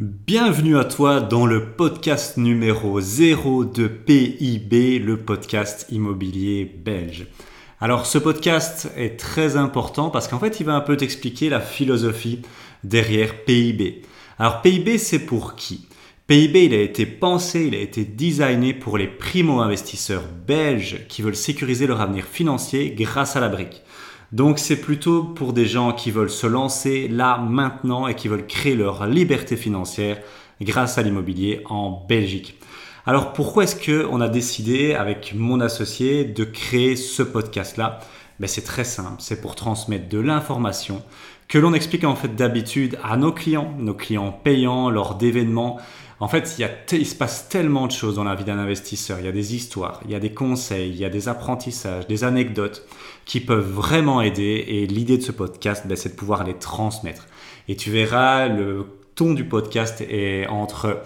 Bienvenue à toi dans le podcast numéro 0 de PIB, le podcast immobilier belge. Alors ce podcast est très important parce qu'en fait il va un peu t'expliquer la philosophie derrière PIB. Alors PIB c'est pour qui? PIB il a été pensé, il a été designé pour les primo-investisseurs belges qui veulent sécuriser leur avenir financier grâce à la brique. Donc c'est plutôt pour des gens qui veulent se lancer là maintenant et qui veulent créer leur liberté financière grâce à l'immobilier en Belgique. Alors pourquoi est-ce que on a décidé avec mon associé de créer ce podcast là ben, c'est très simple, c'est pour transmettre de l'information que l'on explique en fait d'habitude à nos clients, nos clients payants lors d'événements en fait, il, y se passe tellement de choses dans la vie d'un investisseur. Il y a des histoires, il y a des conseils, il y a des apprentissages, des anecdotes qui peuvent vraiment aider. Et l'idée de ce podcast, ben, c'est de pouvoir les transmettre. Et tu verras, le ton du podcast est entre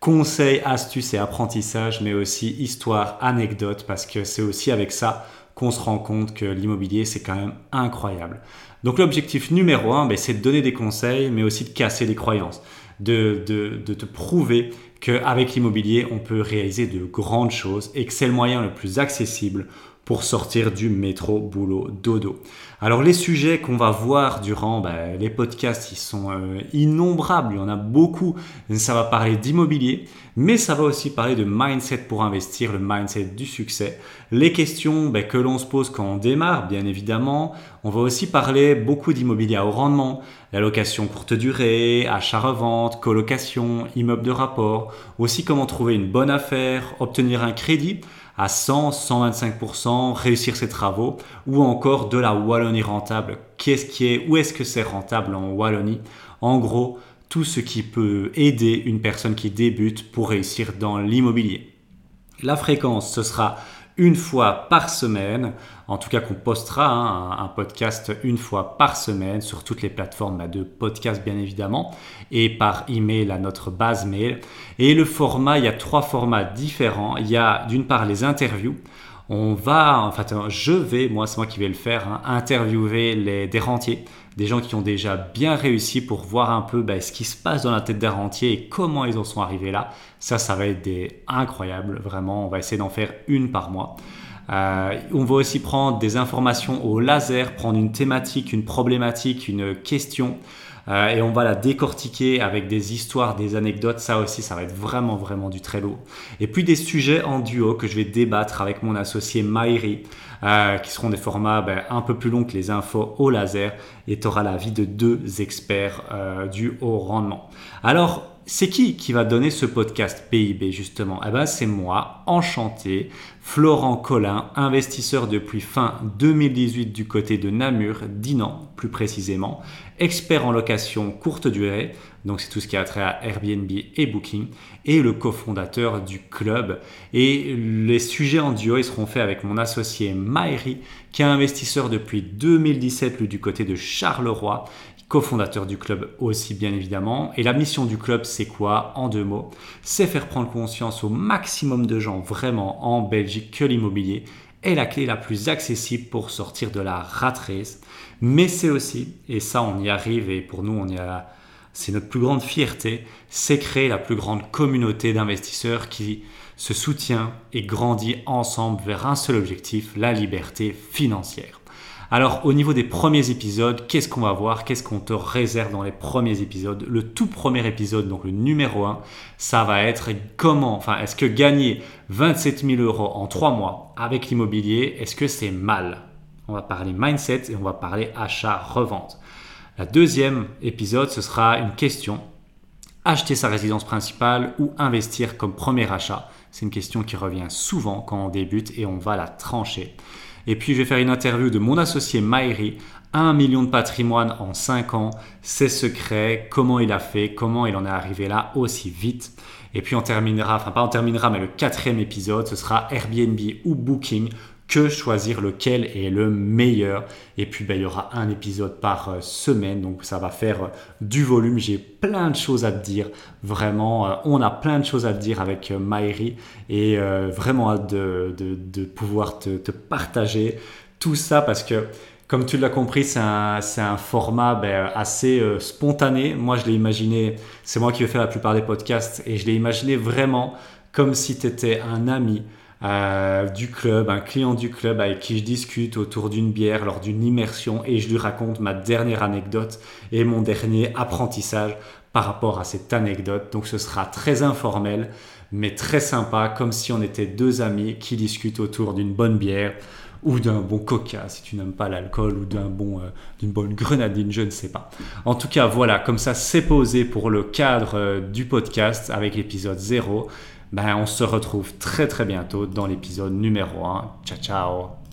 conseils, astuces et apprentissages, mais aussi histoire, anecdotes, parce que c'est aussi avec ça qu'on se rend compte que l'immobilier, c'est quand même incroyable. Donc l'objectif numéro un, ben, c'est de donner des conseils, mais aussi de casser des croyances de, te prouver qu'avec l'immobilier, on peut réaliser de grandes choses et que c'est le moyen le plus accessible pour sortir du métro, boulot, dodo. Alors les sujets qu'on va voir durant bah, les podcasts, ils sont euh, innombrables, il y en a beaucoup. Ça va parler d'immobilier, mais ça va aussi parler de mindset pour investir, le mindset du succès. Les questions bah, que l'on se pose quand on démarre, bien évidemment. On va aussi parler beaucoup d'immobilier haut rendement, la location courte durée, achat-revente, colocation, immeuble de rapport, aussi comment trouver une bonne affaire, obtenir un crédit à 100, 125%, réussir ses travaux, ou encore de la Wallonie rentable. Qu'est-ce qui est, où est-ce que c'est rentable en Wallonie? En gros, tout ce qui peut aider une personne qui débute pour réussir dans l'immobilier. La fréquence, ce sera une fois par semaine. En tout cas, qu'on postera hein, un, podcast une fois par semaine sur toutes les plateformes bah, de podcast, bien évidemment, et par email à notre base mail. Et le format, il y a trois formats différents. Il y a d'une part les interviews on va, en fait, je vais, moi c'est moi qui vais le faire, hein, interviewer les, des rentiers, des gens qui ont déjà bien réussi pour voir un peu bah, ce qui se passe dans la tête des rentiers et comment ils en sont arrivés là. Ça, ça va être des incroyable, vraiment. On va essayer d'en faire une par mois. Euh, on va aussi prendre des informations au laser, prendre une thématique, une problématique, une question. Euh, et on va la décortiquer avec des histoires, des anecdotes. Ça aussi, ça va être vraiment, vraiment du très lourd. Et puis des sujets en duo que je vais débattre avec mon associé Maïri, euh, qui seront des formats ben, un peu plus longs que les infos au laser. Et tu auras l'avis de deux experts euh, du haut rendement. Alors, c'est qui qui va donner ce podcast PIB justement? Eh ben c'est moi, enchanté, Florent Collin, investisseur depuis fin 2018 du côté de Namur, Dinan plus précisément, expert en location courte durée, donc c'est tout ce qui a trait à Airbnb et Booking, et le cofondateur du club. Et les sujets en duo, ils seront faits avec mon associé Maëri, qui est investisseur depuis 2017 lui du côté de Charleroi cofondateur du club aussi bien évidemment. Et la mission du club, c'est quoi? En deux mots, c'est faire prendre conscience au maximum de gens vraiment en Belgique que l'immobilier est la clé la plus accessible pour sortir de la rat. Mais c'est aussi, et ça on y arrive et pour nous on y a, c'est notre plus grande fierté, c'est créer la plus grande communauté d'investisseurs qui se soutient et grandit ensemble vers un seul objectif, la liberté financière. Alors au niveau des premiers épisodes, qu'est-ce qu'on va voir? Qu'est-ce qu'on te réserve dans les premiers épisodes? Le tout premier épisode, donc le numéro 1, ça va être comment, enfin est-ce que gagner 27 000 euros en 3 mois avec l'immobilier, est-ce que c'est mal? On va parler mindset et on va parler achat-revente. La deuxième épisode, ce sera une question. Acheter sa résidence principale ou investir comme premier achat? C'est une question qui revient souvent quand on débute et on va la trancher. Et puis je vais faire une interview de mon associé Maïri, 1 million de patrimoine en 5 ans, ses secrets, comment il a fait, comment il en est arrivé là aussi vite? Et puis on terminera, enfin pas on terminera, mais le quatrième épisode, ce sera Airbnb ou Booking que choisir lequel est le meilleur. Et puis, ben, il y aura un épisode par euh, semaine, donc ça va faire euh, du volume. J'ai plein de choses à te dire. Vraiment, euh, on a plein de choses à te dire avec Maïri et vraiment hâte de, pouvoir te, partager tout ça parce que Comme tu l'as compris, c'est un, un, format ben, assez spontané. Moi, je l'ai imaginé, c'est moi qui vais faire la plupart des podcasts, et je l'ai imaginé vraiment comme si tu étais un ami euh, du club, un client du club avec qui je discute autour d'une bière lors d'une immersion et je lui raconte ma dernière anecdote et mon dernier apprentissage par rapport à cette anecdote. Donc ce sera très informel, mais très sympa, comme si on était deux amis qui discutent autour d'une bonne bière ou d'un bon coca si tu n'aimes pas l'alcool ou d'un bon euh, d'une bonne grenadine, je ne sais pas. En tout cas, voilà, comme ça c'est posé pour le cadre euh, du podcast avec l'épisode 0. Ben, on se retrouve très très bientôt dans l'épisode numéro 1. Ciao ciao